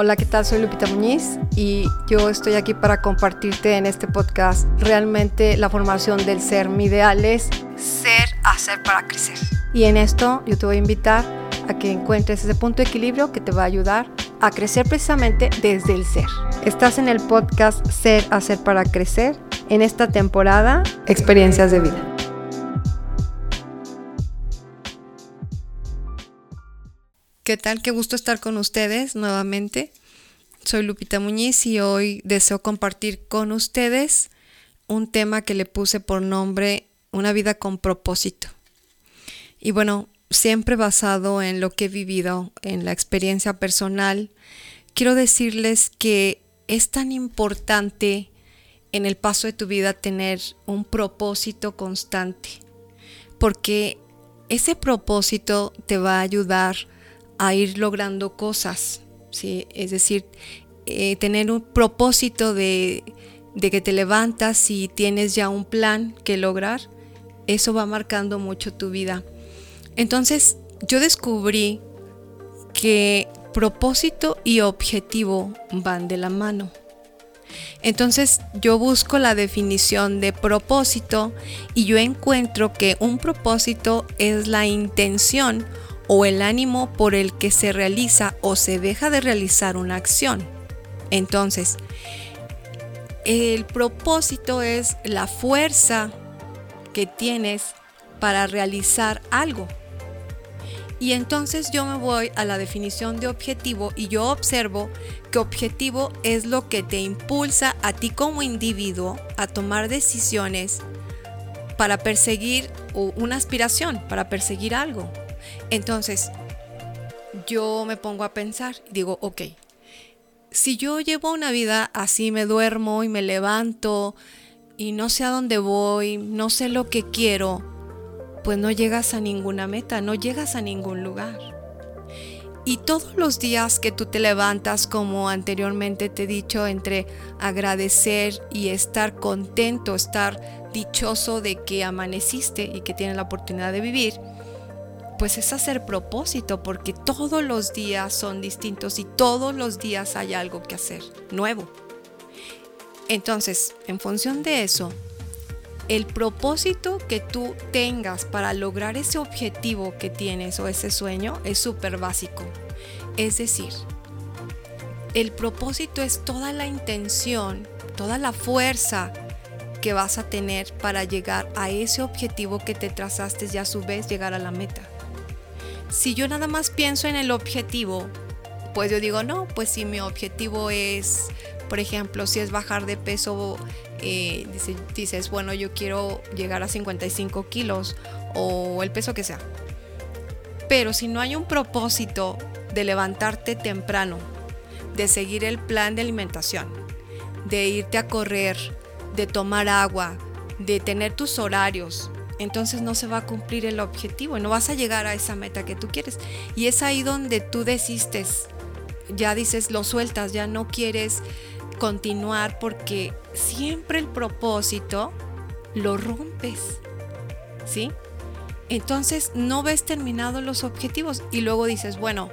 Hola, ¿qué tal? Soy Lupita Muñiz y yo estoy aquí para compartirte en este podcast realmente la formación del ser. Mi ideal es ser, hacer para crecer. Y en esto yo te voy a invitar a que encuentres ese punto de equilibrio que te va a ayudar a crecer precisamente desde el ser. Estás en el podcast Ser, hacer para crecer en esta temporada Experiencias de vida. ¿Qué tal? Qué gusto estar con ustedes nuevamente. Soy Lupita Muñiz y hoy deseo compartir con ustedes un tema que le puse por nombre Una vida con propósito. Y bueno, siempre basado en lo que he vivido, en la experiencia personal, quiero decirles que es tan importante en el paso de tu vida tener un propósito constante, porque ese propósito te va a ayudar a ir logrando cosas, ¿sí? Es decir, eh, tener un propósito de, de que te levantas y tienes ya un plan que lograr, eso va marcando mucho tu vida. Entonces, yo descubrí que propósito y objetivo van de la mano. Entonces yo busco la definición de propósito y yo encuentro que un propósito es la intención o el ánimo por el que se realiza o se deja de realizar una acción. Entonces, el propósito es la fuerza que tienes para realizar algo. Y entonces yo me voy a la definición de objetivo y yo observo que objetivo es lo que te impulsa a ti como individuo a tomar decisiones para perseguir una aspiración, para perseguir algo. Entonces, yo me pongo a pensar y digo, ok, si yo llevo una vida así, me duermo y me levanto y no sé a dónde voy, no sé lo que quiero, pues no llegas a ninguna meta, no llegas a ningún lugar. Y todos los días que tú te levantas, como anteriormente te he dicho, entre agradecer y estar contento, estar dichoso de que amaneciste y que tienes la oportunidad de vivir, pues es hacer propósito, porque todos los días son distintos y todos los días hay algo que hacer nuevo. Entonces, en función de eso, el propósito que tú tengas para lograr ese objetivo que tienes o ese sueño es súper básico. Es decir, el propósito es toda la intención, toda la fuerza que vas a tener para llegar a ese objetivo que te trazaste y a su vez llegar a la meta si yo nada más pienso en el objetivo, pues yo digo, no, pues si mi objetivo es, por ejemplo, si es bajar de peso, eh, dices, bueno, yo quiero llegar a 55 kilos o el peso que sea. Pero si no hay un propósito de levantarte temprano, de seguir el plan de alimentación, de irte a correr, de tomar agua, de tener tus horarios, entonces no se va a cumplir el objetivo no vas a llegar a esa meta que tú quieres. Y es ahí donde tú desistes, ya dices, lo sueltas, ya no quieres continuar porque siempre el propósito lo rompes, ¿sí? Entonces no ves terminados los objetivos y luego dices, bueno,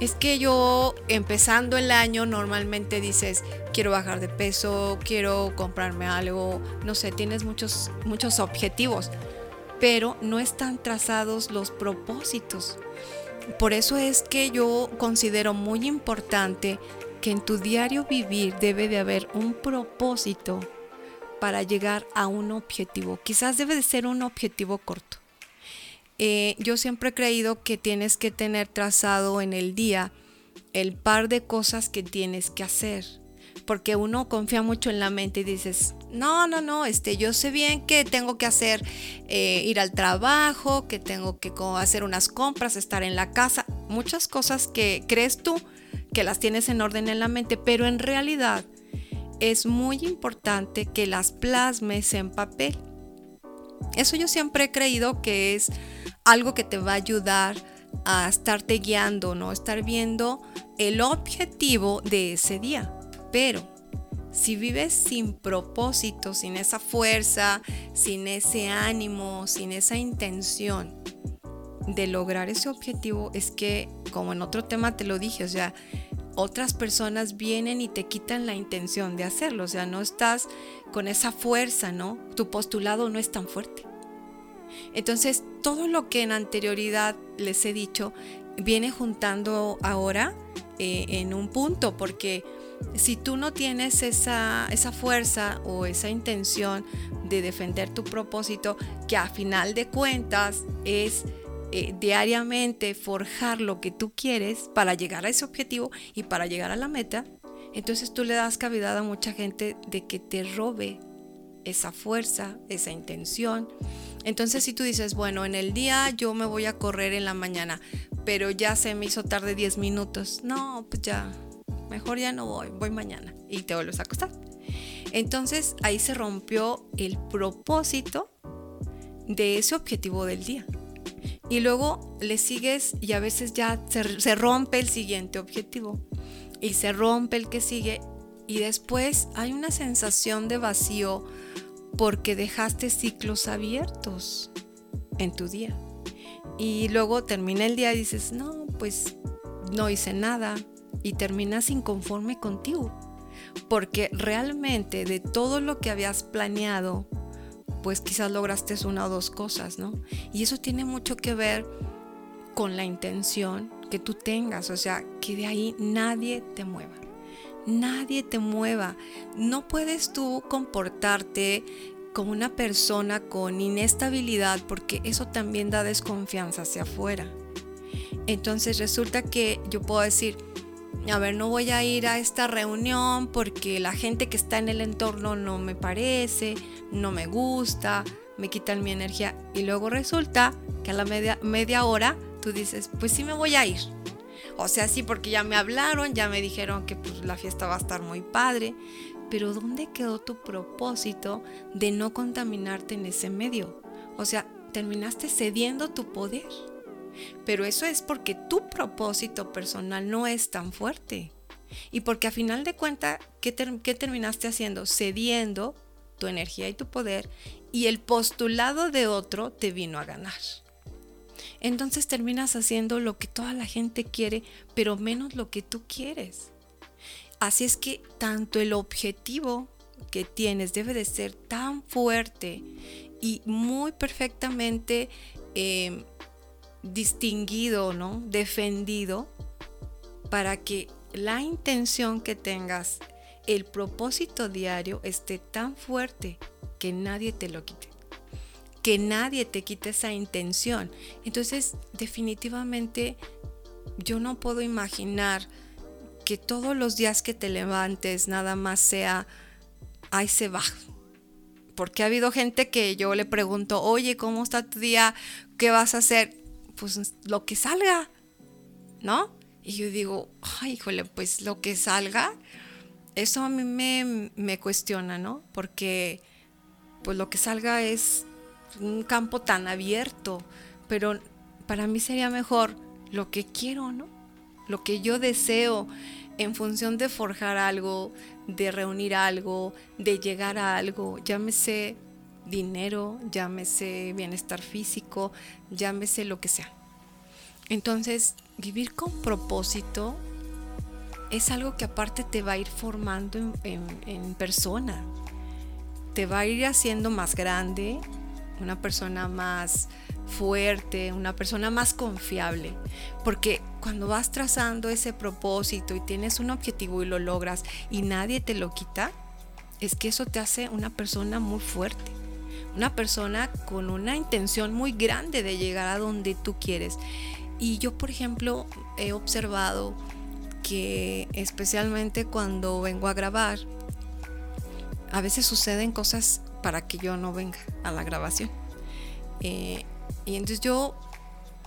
es que yo empezando el año normalmente dices, quiero bajar de peso, quiero comprarme algo, no sé, tienes muchos, muchos objetivos, pero no están trazados los propósitos. Por eso es que yo considero muy importante que en tu diario vivir debe de haber un propósito para llegar a un objetivo. Quizás debe de ser un objetivo corto. Eh, yo siempre he creído que tienes que tener trazado en el día el par de cosas que tienes que hacer. Porque uno confía mucho en la mente y dices, no, no, no, este, yo sé bien que tengo que hacer, eh, ir al trabajo, que tengo que hacer unas compras, estar en la casa, muchas cosas que crees tú que las tienes en orden en la mente, pero en realidad es muy importante que las plasmes en papel. Eso yo siempre he creído que es algo que te va a ayudar a estarte guiando, ¿no? Estar viendo el objetivo de ese día. Pero si vives sin propósito, sin esa fuerza, sin ese ánimo, sin esa intención de lograr ese objetivo, es que, como en otro tema te lo dije, o sea, otras personas vienen y te quitan la intención de hacerlo, o sea, no estás con esa fuerza, ¿no? Tu postulado no es tan fuerte. Entonces, todo lo que en anterioridad les he dicho viene juntando ahora eh, en un punto, porque si tú no tienes esa, esa fuerza o esa intención de defender tu propósito, que a final de cuentas es eh, diariamente forjar lo que tú quieres para llegar a ese objetivo y para llegar a la meta, entonces tú le das cavidad a mucha gente de que te robe esa fuerza, esa intención. Entonces si tú dices, bueno, en el día yo me voy a correr en la mañana, pero ya se me hizo tarde 10 minutos, no, pues ya, mejor ya no voy, voy mañana y te vuelves a acostar. Entonces ahí se rompió el propósito de ese objetivo del día. Y luego le sigues y a veces ya se, se, rompe el siguiente objetivo y se rompe el que sigue y después hay una sensación de vacío porque dejaste ciclos abiertos en tu día. Y luego termina el día y dices, no, pues no hice nada, y terminas inconforme contigo. Porque realmente de todo lo que habías planeado, pues quizás lograste una o dos cosas, ¿no? Y eso tiene mucho que ver con la intención que tú tengas, o sea, que de ahí nadie te mueva. Nadie te mueva. No puedes tú comportarte como una persona con inestabilidad porque eso también da desconfianza hacia afuera. Entonces resulta que yo puedo decir, a ver, no voy a ir a esta reunión porque la gente que está en el entorno no me parece, no me gusta, me quitan mi energía. Y luego resulta que a la media, media hora tú dices, pues sí me voy a ir. O sea, sí, porque ya me hablaron, ya me dijeron que pues, la fiesta va a estar muy padre. Pero ¿dónde quedó tu propósito de no contaminarte en ese medio? O sea, terminaste cediendo tu poder. Pero eso es porque tu propósito personal no es tan fuerte. Y porque a final de cuentas, ¿qué, terminaste haciendo? Cediendo tu energía y tu poder y el postulado de otro te vino a ganar. Entonces terminas haciendo lo que toda la gente quiere, pero menos lo que tú quieres. Así es que tanto el objetivo que tienes debe de ser tan fuerte y muy perfectamente eh, distinguido, ¿no? Defendido para que la intención que tengas, el propósito diario esté tan fuerte que nadie te lo quite. Que nadie te quite esa intención. Entonces, definitivamente, yo no puedo imaginar que todos los días que te levantes nada más sea, ahí se va. Porque ha habido gente que yo le pregunto, oye, ¿cómo está tu día? ¿Qué vas a hacer? Pues lo que salga, ¿no? Y yo digo, ay, híjole, pues lo que salga, eso a mí me, me cuestiona, ¿no? Porque pues lo que salga es un campo tan abierto, pero para mí sería mejor lo que quiero, ¿no? Lo que yo deseo en función de forjar algo, de reunir algo, de llegar a algo, llámese dinero, llámese bienestar físico, llámese lo que sea. Entonces, vivir con propósito es algo que aparte te va a ir formando en, persona, te va a ir haciendo más grande, una persona más fuerte, una persona más confiable. Porque cuando vas trazando ese propósito y tienes un objetivo y lo logras y nadie te lo quita, es que eso te hace una persona muy fuerte una persona con una intención muy grande de llegar a donde tú quieres. Y yo, por ejemplo, he observado que especialmente cuando vengo a grabar, a veces suceden cosas para que yo no venga a la grabación. Eh, y entonces yo,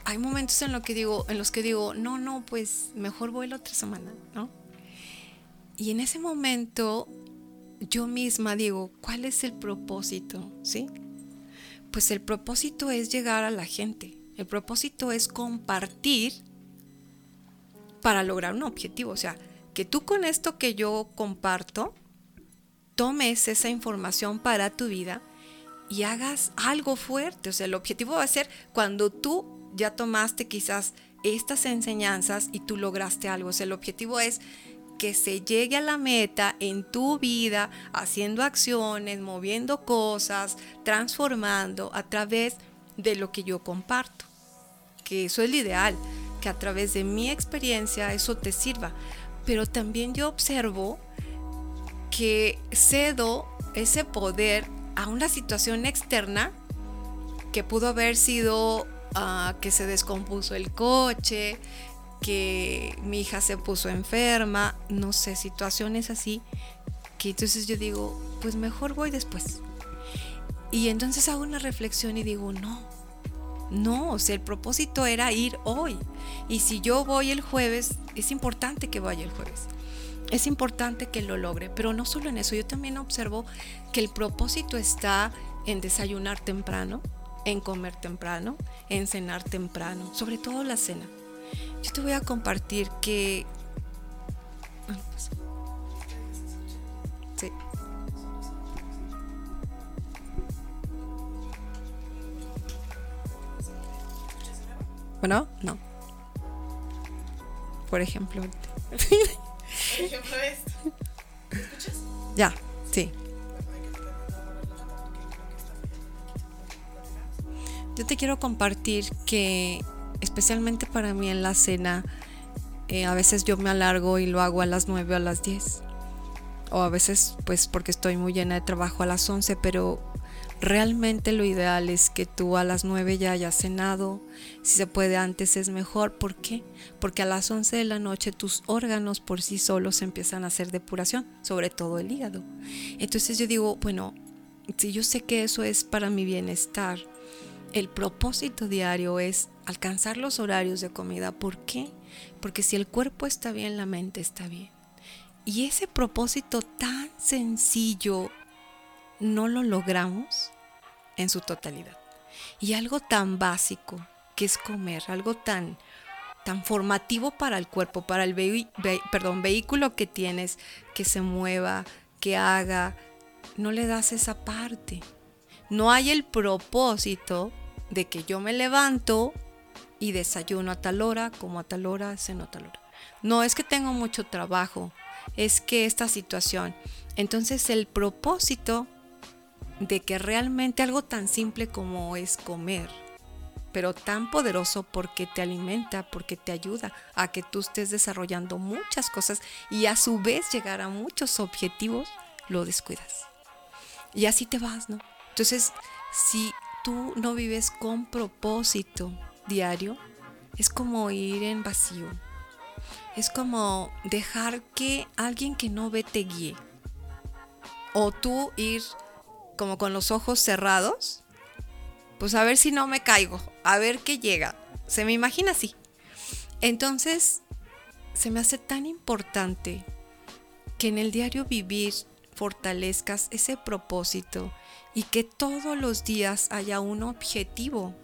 hay momentos en, lo que digo, en los que digo, no, no, pues mejor voy la otra semana, ¿no? Y en ese momento yo misma digo, ¿cuál es el propósito? ¿Sí? Pues el propósito es llegar a la gente. El propósito es compartir para lograr un objetivo. O sea, que tú con esto que yo comparto, tomes esa información para tu vida y hagas algo fuerte. O sea, el objetivo va a ser cuando tú ya tomaste quizás estas enseñanzas y tú lograste algo. O sea, el objetivo es que se llegue a la meta en tu vida, haciendo acciones, moviendo cosas, transformando a través de lo que yo comparto. Que eso es lo ideal, que a través de mi experiencia eso te sirva. Pero también yo observo que cedo ese poder a una situación externa que pudo haber sido ah, que se descompuso el coche, que mi hija se puso enferma, no sé, situaciones así, que entonces yo digo, pues mejor voy después. Y entonces hago una reflexión y digo, no, no, o sea, el propósito era ir hoy. Y si yo voy el jueves, es importante que vaya el jueves. Es importante que lo logre, pero no solo en eso, yo también observo que el propósito está en desayunar temprano, en comer temprano, en cenar temprano, sobre todo la cena. Yo te voy a compartir que... Sí. Bueno, no. Por ejemplo. Por ejemplo esto. escuchas? Ya, sí. Yo te quiero compartir que especialmente para mí en la cena, eh, a veces yo me alargo y lo hago a las 9 o a las 10. O a veces pues porque estoy muy llena de trabajo a las 11, pero realmente lo ideal es que tú a las 9 ya hayas cenado. Si se puede antes es mejor. ¿Por qué? Porque a las 11 de la noche tus órganos por sí solos empiezan a hacer depuración, sobre todo el hígado. Entonces yo digo, bueno, si yo sé que eso es para mi bienestar, el propósito diario es alcanzar los horarios de comida. ¿Por qué? Porque si el cuerpo está bien, la mente está bien. Y ese propósito tan sencillo no lo logramos en su totalidad. Y algo tan básico que es comer, algo tan, tan formativo para el cuerpo, para el vehículo que tienes, que se mueva, que haga, no le das esa parte. No hay el propósito de que yo me levanto y desayuno a tal hora, como a tal hora, ceno a tal hora. No es que tengo mucho trabajo, es que esta situación. Entonces el propósito de que realmente algo tan simple como es comer, pero tan poderoso porque te alimenta, porque te ayuda a que tú estés desarrollando muchas cosas y a su vez llegar a muchos objetivos, lo descuidas. Y así te vas, ¿no? Entonces, si tú no vives con propósito diario, es como ir en vacío. Es como dejar que alguien que no ve te guíe. O tú ir como con los ojos cerrados, pues a ver si no me caigo, a ver qué llega. Se me imagina así. Entonces, se me hace tan importante que en el diario vivir fortalezcas ese propósito y que todos los días haya un objetivo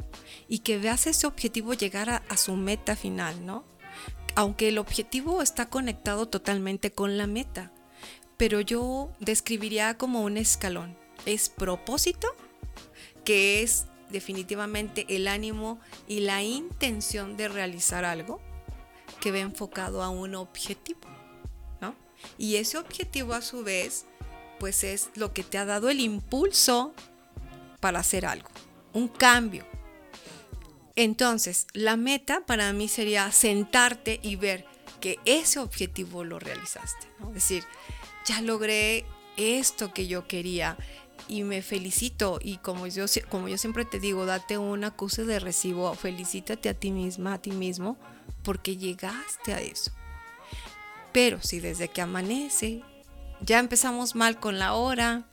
y que veas ese objetivo llegar a, su meta final, ¿no? Aunque el objetivo está conectado totalmente con la meta, pero yo describiría como un escalón. Es propósito, que es definitivamente el ánimo y la intención de realizar algo que ve enfocado a un objetivo, ¿no? Y ese objetivo a su vez pues es lo que te ha dado el impulso para hacer algo, un cambio. Entonces, la meta para mí sería sentarte y ver que ese objetivo lo realizaste. Es decir, ya logré esto que yo quería y me felicito. Y como yo, como yo siempre te digo, date un acuse de recibo, felicítate a ti misma, a ti mismo, porque llegaste a eso. Pero si desde que amanece ya empezamos mal con la hora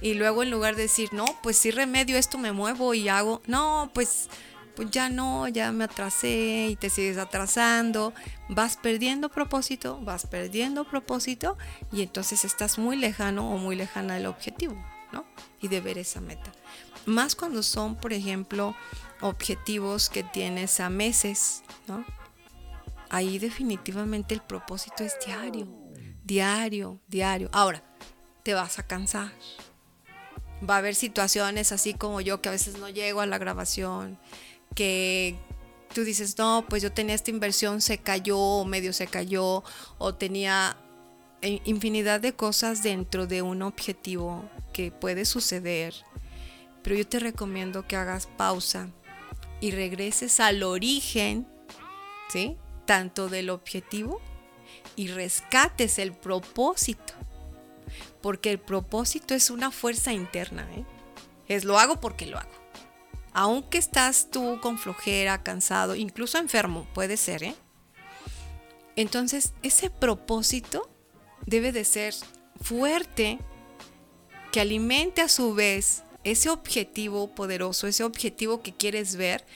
y luego en lugar de decir, no, pues si remedio esto me muevo y hago, no, pues, pues ya no, ya me atrasé y te sigues atrasando, vas perdiendo propósito, vas perdiendo propósito y entonces estás muy lejano o muy lejana del objetivo, ¿no? Y de ver esa meta. Más cuando son, por ejemplo, objetivos que tienes a meses, ¿no? Ahí definitivamente el propósito es diario diario, diario. Ahora, te vas a cansar. Va a haber situaciones así como yo que a veces no llego a la grabación, que tú dices, no, pues yo tenía esta inversión, se cayó, o medio se cayó, o tenía infinidad de cosas dentro de un objetivo que puede suceder. Pero yo te recomiendo que hagas pausa y regreses al origen, ¿sí? Tanto del objetivo y rescates el propósito. Porque el propósito es una fuerza interna, ¿eh? Es lo hago porque lo hago. Aunque estás tú con flojera, cansado, incluso enfermo, puede ser, ¿eh? Entonces, ese propósito debe de ser fuerte, que alimente a su vez ese objetivo poderoso, ese objetivo que quieres ver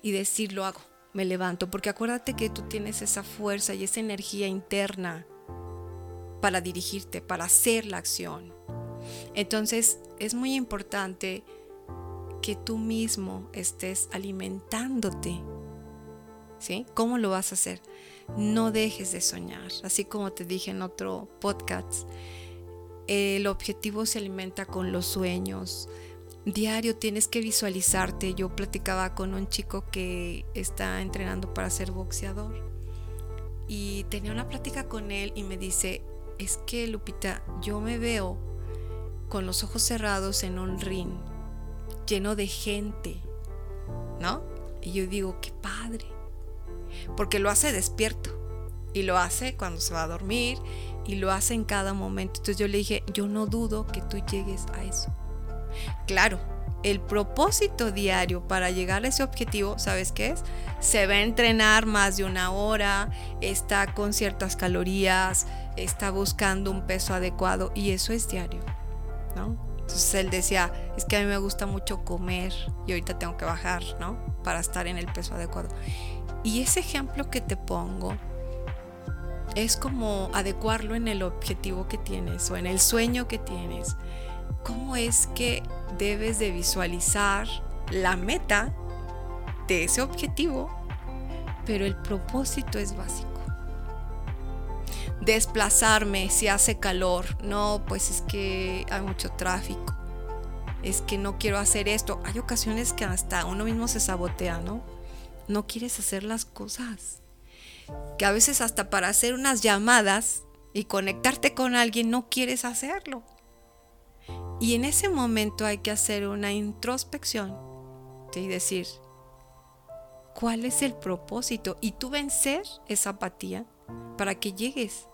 y decir, lo hago, me levanto, porque acuérdate que tú tienes esa fuerza y esa energía interna para dirigirte, para hacer la acción. Entonces es muy importante que tú mismo estés alimentándote. ¿Sí? ¿Cómo lo vas a hacer? No dejes de soñar. Así como te dije en otro podcast, el objetivo se alimenta con los sueños. Diario tienes que visualizarte. Yo platicaba con un chico que está entrenando para ser boxeador y tenía una plática con él y me dice, es que Lupita, yo me veo con los ojos cerrados en un ring lleno de gente, ¿no? Y yo digo, qué padre, porque lo hace despierto y lo hace cuando se va a dormir y lo hace en cada momento. Entonces yo le dije, yo no dudo que tú llegues a eso. Claro, el propósito diario para llegar a ese objetivo, ¿sabes qué es? Se va a entrenar más de una hora, está con ciertas calorías, está buscando un peso adecuado y eso es diario. Entonces él decía, es que a mí me gusta mucho comer y ahorita tengo que bajar, ¿no? Para estar en el peso adecuado. Y ese ejemplo que te pongo es como adecuarlo en el objetivo que tienes o en el sueño que tienes. ¿Cómo es que debes de visualizar la meta de ese objetivo? Pero el propósito es básico desplazarme si hace calor. No, pues es que hay mucho tráfico. Es que no quiero hacer esto. Hay ocasiones que hasta uno mismo se sabotea, ¿no? No quieres hacer las cosas. Que a veces hasta para hacer unas llamadas y conectarte con alguien no quieres hacerlo. Y en ese momento hay que hacer una introspección y decir, ¿cuál es el propósito? Y tú vencer esa apatía para que llegues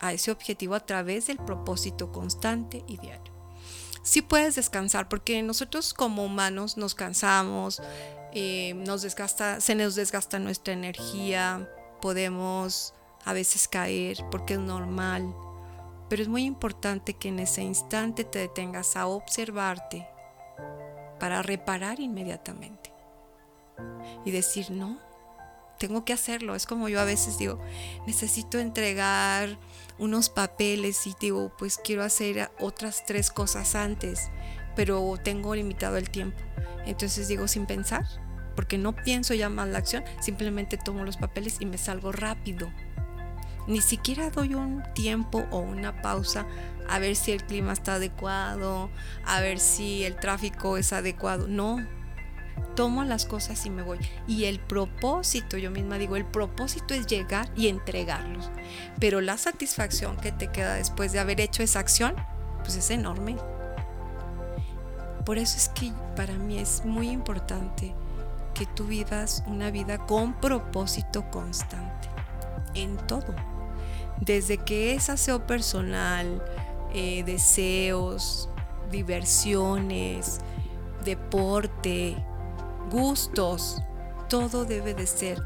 a ese objetivo a través del propósito constante y diario. Sí puedes descansar porque nosotros como humanos nos cansamos, eh, nos desgasta, se nos desgasta nuestra energía, podemos a veces caer porque es normal, pero es muy importante que en ese instante te detengas a observarte para reparar inmediatamente y decir, no, tengo que hacerlo. Es como yo a veces digo, necesito entregar unos papeles y digo, pues quiero hacer otras tres cosas antes, pero tengo limitado el tiempo. Entonces digo sin pensar, porque no pienso ya más la acción, simplemente tomo los papeles y me salgo rápido. Ni siquiera doy un tiempo o una pausa a ver si el clima está adecuado, a ver si el tráfico es adecuado. No, tomo las cosas y me voy. Y el propósito, yo misma digo, el propósito es llegar y entregarlos. Pero la satisfacción que te queda después de haber hecho esa acción, pues es enorme. Por eso es que para mí es muy importante que tú vivas una vida con propósito constante, en todo. Desde que es aseo personal, eh, deseos, diversiones, deporte, gustos, todo debe de ser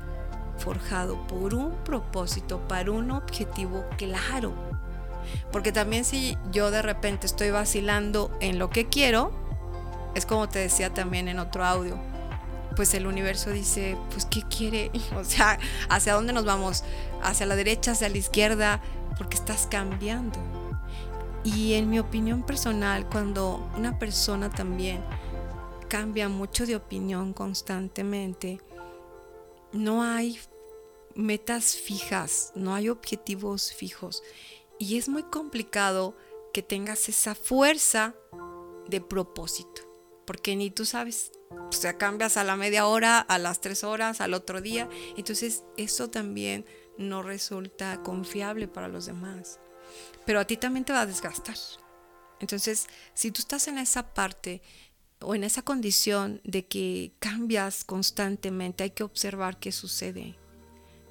forjado por un propósito, para un objetivo claro. Porque también si yo de repente estoy vacilando en lo que quiero, es como te decía también en otro audio, pues el universo dice, pues ¿qué quiere? O sea, ¿hacia dónde nos vamos? ¿Hacia la derecha, hacia la izquierda? Porque estás cambiando. Y en mi opinión personal, cuando una persona también cambia mucho de opinión constantemente. No hay metas fijas, no hay objetivos fijos. Y es muy complicado que tengas esa fuerza de propósito. Porque ni tú sabes. O sea, cambias a la media hora, a las tres horas, al otro día. Entonces, eso también no resulta confiable para los demás. Pero a ti también te va a desgastar. Entonces, si tú estás en esa parte o en esa condición de que cambias constantemente, hay que observar qué sucede.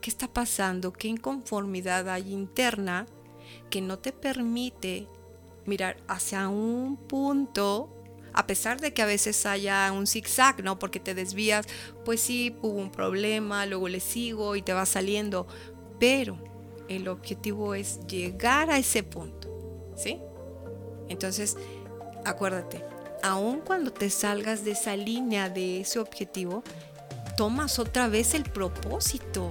¿Qué está pasando? ¿Qué inconformidad hay interna que no te permite mirar hacia un punto a pesar de que a veces haya un zigzag, ¿no? Porque te desvías, pues sí, hubo un problema, luego le sigo y te va saliendo, pero el objetivo es llegar a ese punto, ¿sí? Entonces, acuérdate, aun cuando te salgas de esa línea, de ese objetivo, tomas otra vez el propósito.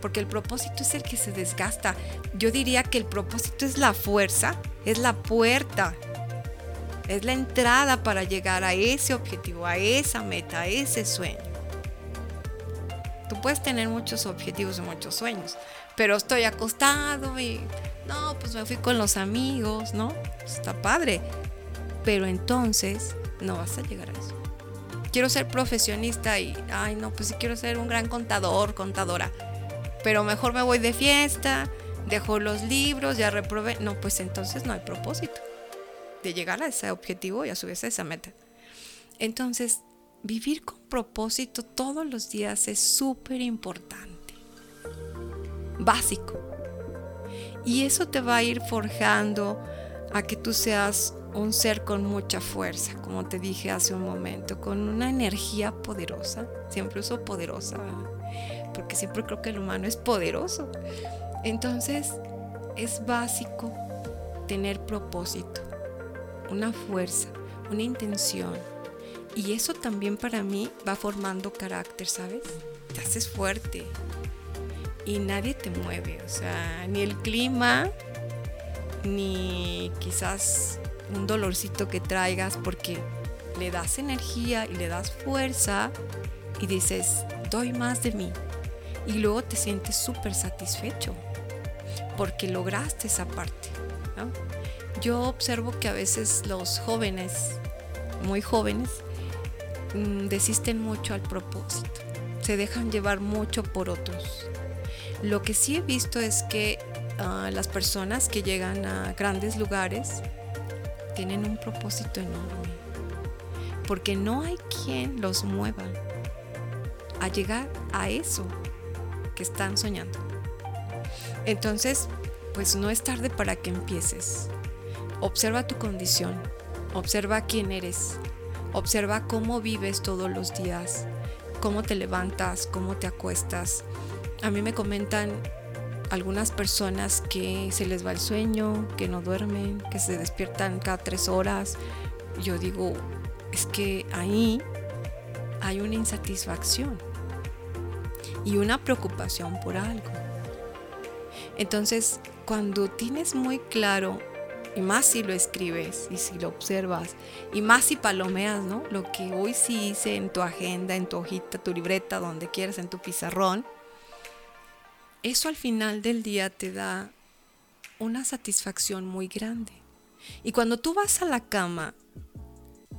Porque el propósito es el que se desgasta. Yo diría que el propósito es la fuerza, es la puerta, es la entrada para llegar a ese objetivo, a esa meta, a ese sueño. Tú puedes tener muchos objetivos y muchos sueños, pero estoy acostado y no, pues me fui con los amigos, ¿no? Está padre. Pero entonces no vas a llegar a eso. Quiero ser profesionista y, ay, no, pues sí quiero ser un gran contador, contadora. Pero mejor me voy de fiesta, dejo los libros, ya reprobé. No, pues entonces no hay propósito de llegar a ese objetivo y a su vez a esa meta. Entonces, vivir con propósito todos los días es súper importante. Básico. Y eso te va a ir forjando a que tú seas un ser con mucha fuerza, como te dije hace un momento, con una energía poderosa. Siempre uso poderosa, porque siempre creo que el humano es poderoso. Entonces, es básico tener propósito, una fuerza, una intención. Y eso también para mí va formando carácter, ¿sabes? Te haces fuerte, y nadie te mueve, o sea, ni el clima, ni quizás un dolorcito que traigas, porque le das energía y le das fuerza y dices, doy más de mí. Y luego te sientes súper satisfecho porque lograste esa parte. Yo observo que a veces los jóvenes, muy jóvenes, mm, desisten mucho al propósito, se dejan llevar mucho por otros lo que sí he visto es que ah, las personas que llegan a grandes lugares tienen un propósito enorme, porque no hay quien los mueva a llegar a eso que están soñando. Entonces, pues no es tarde para que empieces. Observa tu condición, observa quién eres, observa cómo vives todos los días, cómo te levantas, cómo te acuestas, a mí me comentan algunas personas que se les va el sueño, que no duermen, que se despiertan cada tres horas. Yo digo, es que ahí hay una insatisfacción y una preocupación por algo. Entonces, cuando tienes muy claro, y más si lo escribes y si lo observas, y más si palomeas, ¿no? Lo que hoy sí hice en tu agenda, en tu hojita, tu libreta, donde quieras, en tu pizarrón, eso al final del día te da una satisfacción muy grande. Y cuando tú vas a la cama,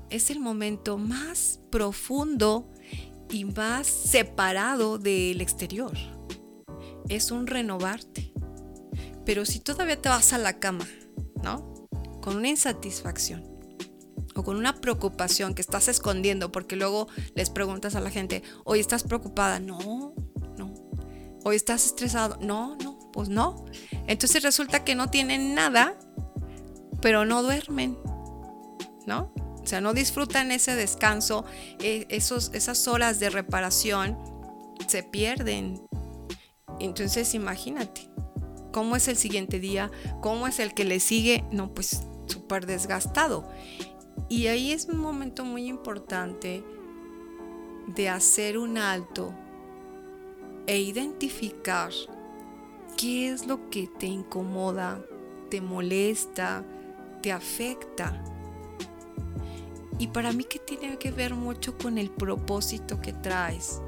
es el momento más profundo y más separado del exterior. Es un renovarte. Pero si todavía te vas a la cama, ¿no? Con una insatisfacción o con una preocupación que estás escondiendo, porque luego les preguntas a la gente, hoy estás preocupada. No, hoy estás estresado. No, no, pues no. Entonces resulta que no tienen nada, pero no duermen, ¿no? O sea, no disfrutan ese descanso, e, esos, esas horas de reparación se pierden. Entonces imagínate, ¿cómo es el siguiente día? ¿Cómo es el que le sigue? No, pues súper desgastado. Y ahí es un momento muy importante de hacer un alto e identificar qué es lo que te incomoda, te molesta, te afecta. Y para mí que tiene que ver mucho con el propósito que traes,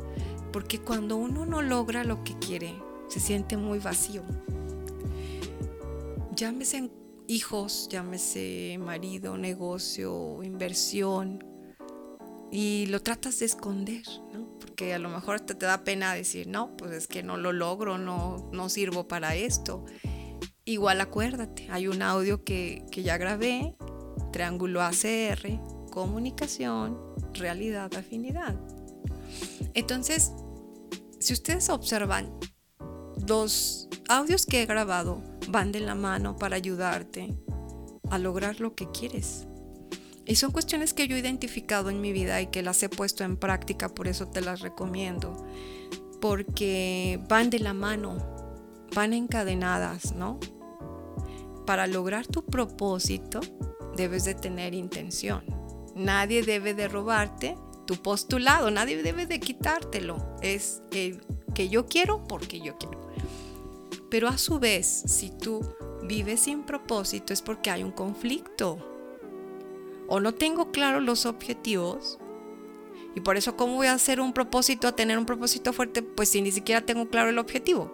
porque cuando uno no logra lo que quiere, se siente muy vacío. Llámese hijos, llámese marido, negocio, inversión, y lo tratas de esconder, ¿no? Porque a lo mejor te, te da pena decir, no, pues es que no lo logro, no, no sirvo para esto. Igual acuérdate, hay un audio que, que ya grabé, triángulo ACR, comunicación, realidad, afinidad. Entonces, si ustedes observan, los audios que he grabado van de la mano para ayudarte a lograr lo que quieres. Y son cuestiones que yo he identificado en mi vida y que las he puesto en práctica, por eso te las recomiendo. Porque van de la mano, van encadenadas, ¿no? Para lograr tu propósito debes de tener intención. Nadie debe de robarte tu postulado, nadie debe de quitártelo. Es el que yo quiero porque yo quiero. Pero a su vez, si tú vives sin propósito es porque hay un conflicto o no tengo claro los objetivos. Y por eso, ¿cómo voy a hacer un propósito, a tener un propósito fuerte? Pues si ni siquiera tengo claro el objetivo.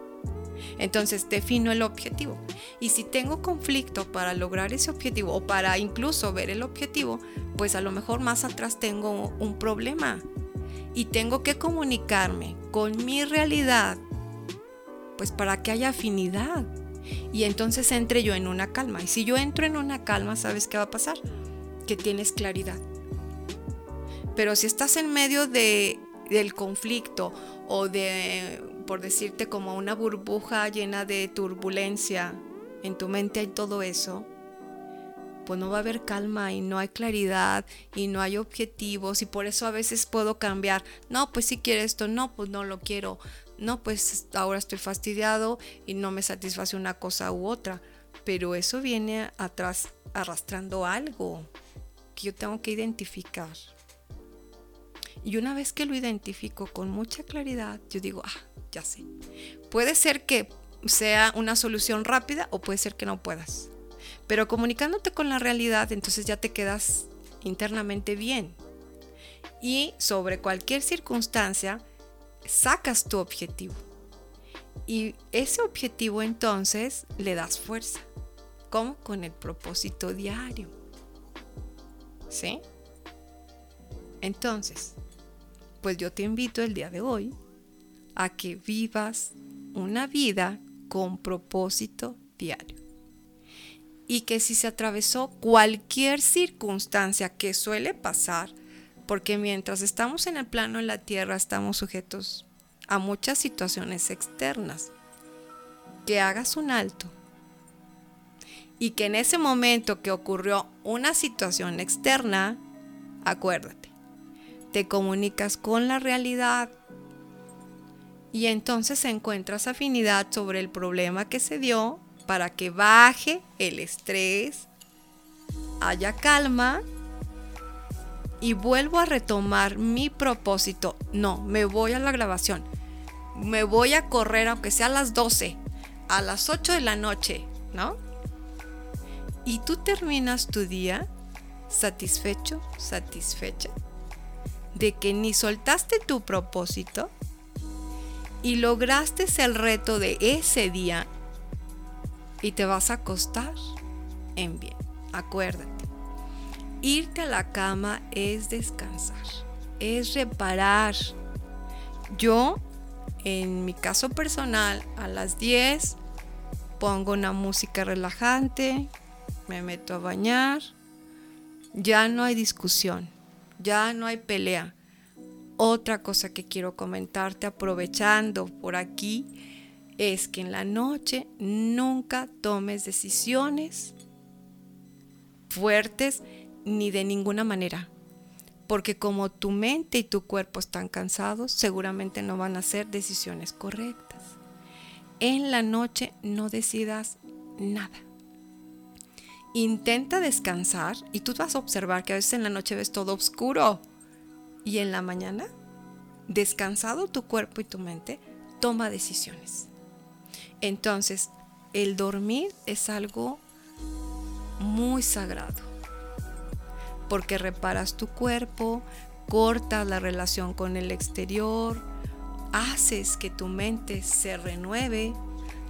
Entonces defino el objetivo. Y si tengo conflicto para lograr ese objetivo o para incluso ver el objetivo, pues a lo mejor más atrás tengo un problema. Y tengo que comunicarme con mi realidad, pues para que haya afinidad. Y entonces entre yo en una calma. Y si yo entro en una calma, ¿sabes qué va a pasar? que tienes claridad. Pero si estás en medio de, del conflicto o de, por decirte, como una burbuja llena de turbulencia, en tu mente hay todo eso, pues no va a haber calma y no hay claridad y no hay objetivos y por eso a veces puedo cambiar. No, pues si quiero esto, no, pues no lo quiero. No, pues ahora estoy fastidiado y no me satisface una cosa u otra. Pero eso viene atrás arrastrando algo que yo tengo que identificar. Y una vez que lo identifico con mucha claridad, yo digo, ah, ya sé. Puede ser que sea una solución rápida o puede ser que no puedas. Pero comunicándote con la realidad, entonces ya te quedas internamente bien. Y sobre cualquier circunstancia, sacas tu objetivo. Y ese objetivo entonces le das fuerza. ¿Cómo? Con el propósito diario. ¿Sí? Entonces, pues yo te invito el día de hoy a que vivas una vida con propósito diario. Y que si se atravesó cualquier circunstancia que suele pasar, porque mientras estamos en el plano de la tierra estamos sujetos a muchas situaciones externas, que hagas un alto. Y que en ese momento que ocurrió una situación externa, acuérdate, te comunicas con la realidad. Y entonces encuentras afinidad sobre el problema que se dio para que baje el estrés, haya calma y vuelvo a retomar mi propósito. No, me voy a la grabación. Me voy a correr aunque sea a las 12, a las 8 de la noche, ¿no? y tú terminas tu día satisfecho, satisfecha de que ni soltaste tu propósito y lograste el reto de ese día y te vas a acostar en bien. Acuérdate, irte a la cama es descansar, es reparar. Yo, en mi caso personal, a las 10 pongo una música relajante, me meto a bañar, ya no hay discusión, ya no hay pelea. Otra cosa que quiero comentarte aprovechando por aquí es que en la noche nunca tomes decisiones fuertes ni de ninguna manera. Porque como tu mente y tu cuerpo están cansados, seguramente no van a ser decisiones correctas. En la noche no decidas nada intenta descansar y tú vas a observar que a veces en la noche ves todo oscuro y en la mañana, descansado tu cuerpo y tu mente, toma decisiones. Entonces, el dormir es algo muy sagrado, porque reparas tu cuerpo, cortas la relación con el exterior, haces que tu mente se renueve,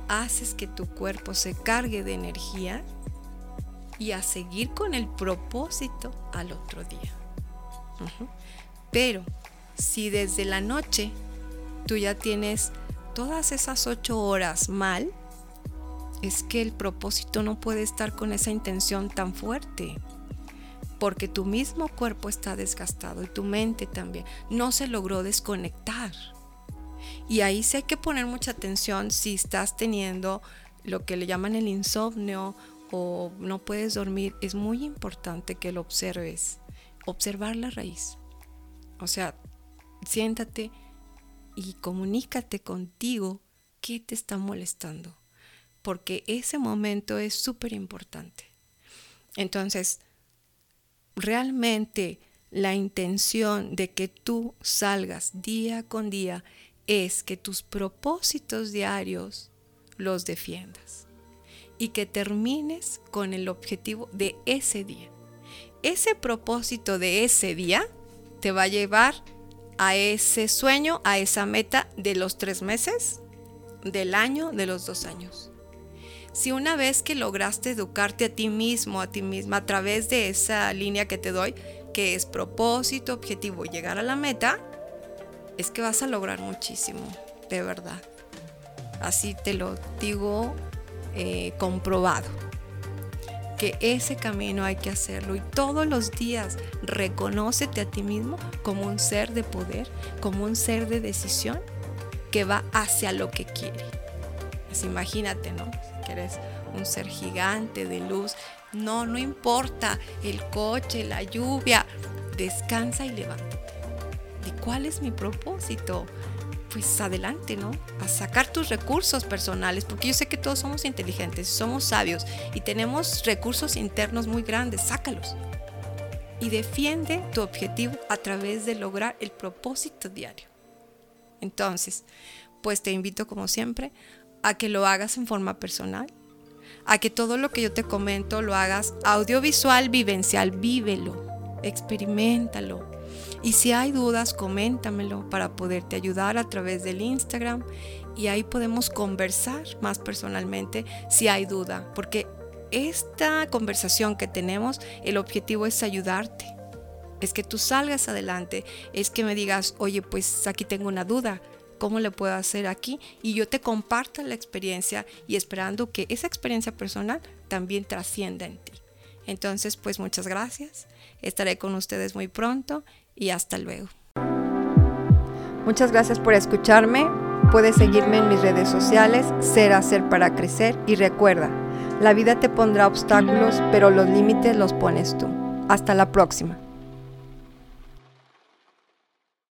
haces que tu cuerpo se cargue de energía y a seguir con el propósito al otro día. Pero si desde la noche tú ya tienes todas esas ocho horas mal, es que el propósito no puede estar con esa intención tan fuerte. Porque tu mismo cuerpo está desgastado y tu mente también. No se logró desconectar. Y ahí sí hay que poner mucha atención si estás teniendo lo que le llaman el insomnio o no puedes dormir. Es muy importante que lo observes. Observar la raíz. O sea, siéntate y comunícate contigo qué te está molestando, porque ese momento es súper importante. Entonces, realmente la intención de que tú salgas día con día es que tus propósitos diarios los defiendas y que termines con el objetivo de ese día. Ese propósito de ese día te va a llevar a ese sueño, a esa meta de los tres meses, del año, de los dos años. Si una vez que lograste educarte a ti mismo, a ti misma, a través de esa línea que te doy, que es propósito, objetivo, llegar a la meta, es que vas a lograr muchísimo, de verdad. Así te lo digo eh, comprobado que ese camino hay que hacerlo y todos los días reconócete a ti mismo como un ser de poder, como un ser de decisión que va hacia lo que quiere. Pues imagínate, ¿no? Que eres un ser gigante de luz. No, no importa el coche, la lluvia. Descansa y levántate. ¿Y cuál es mi propósito? pues adelante, ¿no? A sacar tus recursos personales, porque yo sé que todos somos inteligentes, somos sabios y tenemos recursos internos muy grandes, sácalos. Y defiende tu objetivo a través de lograr el propósito diario. Entonces, pues te invito como siempre a que lo hagas en forma personal, a que todo lo que yo te comento lo hagas audiovisual, vivencial, vívelo, experimentalo, y si hay dudas, coméntamelo para poderte ayudar a través del Instagram y ahí podemos conversar más personalmente si hay duda, porque esta conversación que tenemos, el objetivo es ayudarte. Es que tú salgas adelante, es que me digas, oye, pues aquí tengo una duda, ¿cómo le puedo hacer aquí? Y yo te comparta la experiencia y esperando que esa experiencia personal también trascienda en ti. Entonces, pues muchas gracias. Estaré con ustedes muy pronto y hasta luego. Muchas gracias por escucharme. Puedes seguirme en mis redes sociales, ser hacer para crecer y recuerda, la vida te pondrá obstáculos, pero los límites los pones tú. Hasta la próxima.